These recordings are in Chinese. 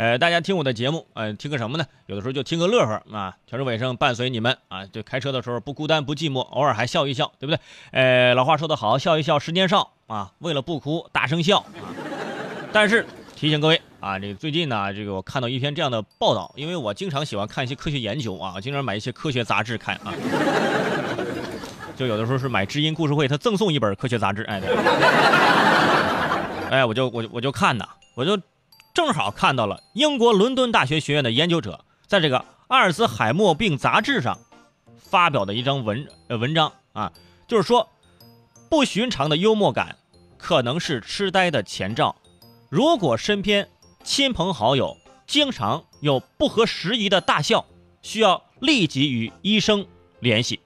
呃，大家听我的节目，呃，听个什么呢？有的时候就听个乐呵啊。全是尾声，伴随你们啊，就开车的时候不孤单不寂寞，偶尔还笑一笑，对不对？呃，老话说得好，笑一笑十年少啊。为了不哭，大声笑啊。但是提醒各位啊，这个最近呢，这个我看到一篇这样的报道，因为我经常喜欢看一些科学研究啊，经常买一些科学杂志看啊。就有的时候是买知音故事会，他赠送一本科学杂志，哎，对哎，我就我就我就看呐，我就正好看到了英国伦敦大学学院的研究者在这个阿尔兹海默病杂志上发表的一张文呃文章啊，就是说不寻常的幽默感可能是痴呆的前兆，如果身边亲朋好友经常有不合时宜的大笑，需要立即与医生联系。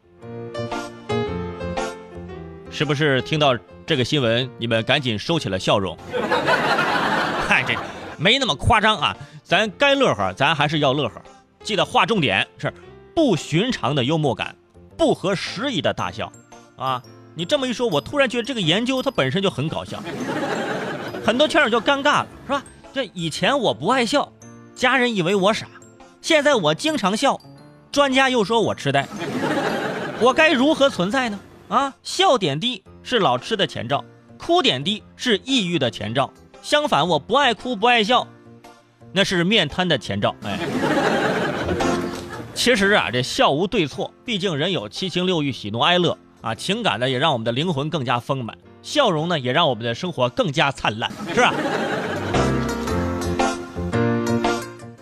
是不是听到这个新闻，你们赶紧收起了笑容？嗨，这没那么夸张啊，咱该乐呵，咱还是要乐呵。记得划重点，是不寻常的幽默感，不合时宜的大笑啊！你这么一说，我突然觉得这个研究它本身就很搞笑，很多圈友就尴尬了，是吧？这以前我不爱笑，家人以为我傻，现在我经常笑，专家又说我痴呆，我该如何存在呢？啊，笑点低是老痴的前兆，哭点低是抑郁的前兆。相反，我不爱哭不爱笑，那是面瘫的前兆。哎，其实啊，这笑无对错，毕竟人有七情六欲、喜怒哀乐啊，情感呢也让我们的灵魂更加丰满，笑容呢也让我们的生活更加灿烂，是吧？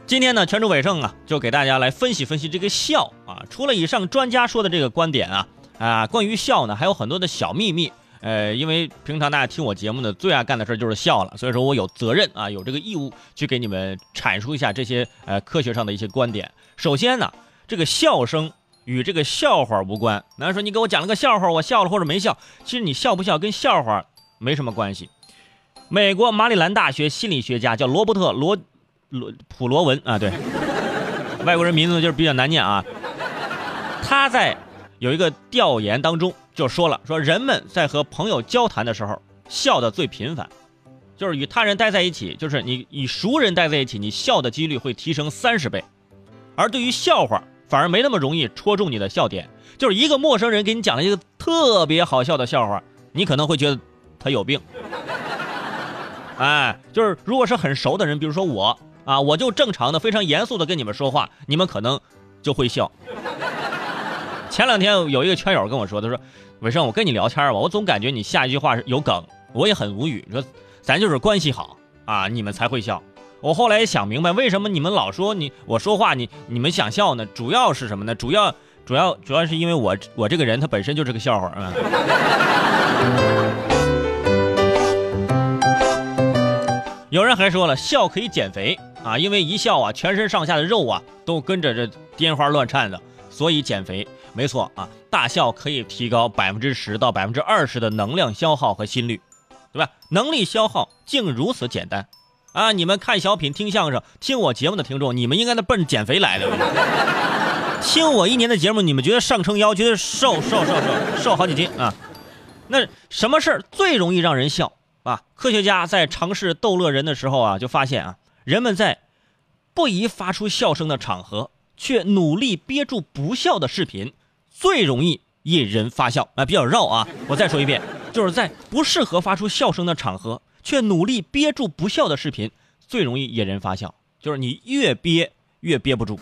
今天呢，全州伟盛啊，就给大家来分析分析这个笑啊。除了以上专家说的这个观点啊。啊，关于笑呢，还有很多的小秘密。呃，因为平常大家听我节目呢，最爱干的事就是笑了，所以说我有责任啊，有这个义务去给你们阐述一下这些呃科学上的一些观点。首先呢，这个笑声与这个笑话无关。男人说你给我讲了个笑话，我笑了或者没笑，其实你笑不笑跟笑话没什么关系。美国马里兰大学心理学家叫罗伯特罗罗普罗文啊，对，外国人名字就是比较难念啊，他在。有一个调研当中就说了，说人们在和朋友交谈的时候笑的最频繁，就是与他人待在一起，就是你与熟人待在一起，你笑的几率会提升三十倍，而对于笑话反而没那么容易戳中你的笑点。就是一个陌生人给你讲了一个特别好笑的笑话，你可能会觉得他有病。哎，就是如果是很熟的人，比如说我啊，我就正常的、非常严肃的跟你们说话，你们可能就会笑。前两天有一个圈友跟我说，他说：“伟生，我跟你聊天吧，我总感觉你下一句话是有梗，我也很无语。你说咱就是关系好啊，你们才会笑。我后来也想明白，为什么你们老说你我说话你你们想笑呢？主要是什么呢？主要主要主要是因为我我这个人他本身就是个笑话啊。有人还说了，笑可以减肥啊，因为一笑啊，全身上下的肉啊都跟着这颠花乱颤的，所以减肥。”没错啊，大笑可以提高百分之十到百分之二十的能量消耗和心率，对吧？能力消耗竟如此简单啊！你们看小品、听相声、听我节目的听众，你们应该都奔着减肥来的。听我一年的节目，你们觉得上称腰，觉得瘦瘦瘦瘦瘦好几斤啊？那什么事儿最容易让人笑啊？科学家在尝试逗乐人的时候啊，就发现啊，人们在不宜发出笑声的场合，却努力憋住不笑的视频。最容易引人发笑啊，比较绕啊。我再说一遍，就是在不适合发出笑声的场合，却努力憋住不笑的视频，最容易引人发笑。就是你越憋越憋不住，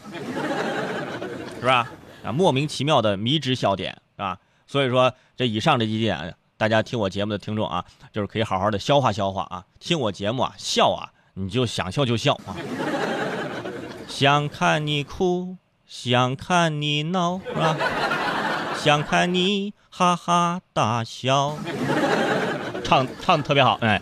是吧？啊，莫名其妙的迷之笑点，是吧？所以说，这以上这几点，大家听我节目的听众啊，就是可以好好的消化消化啊。听我节目啊，笑啊，你就想笑就笑啊。想看你哭，想看你闹，是吧？想看你哈哈大笑，唱唱的特别好，哎。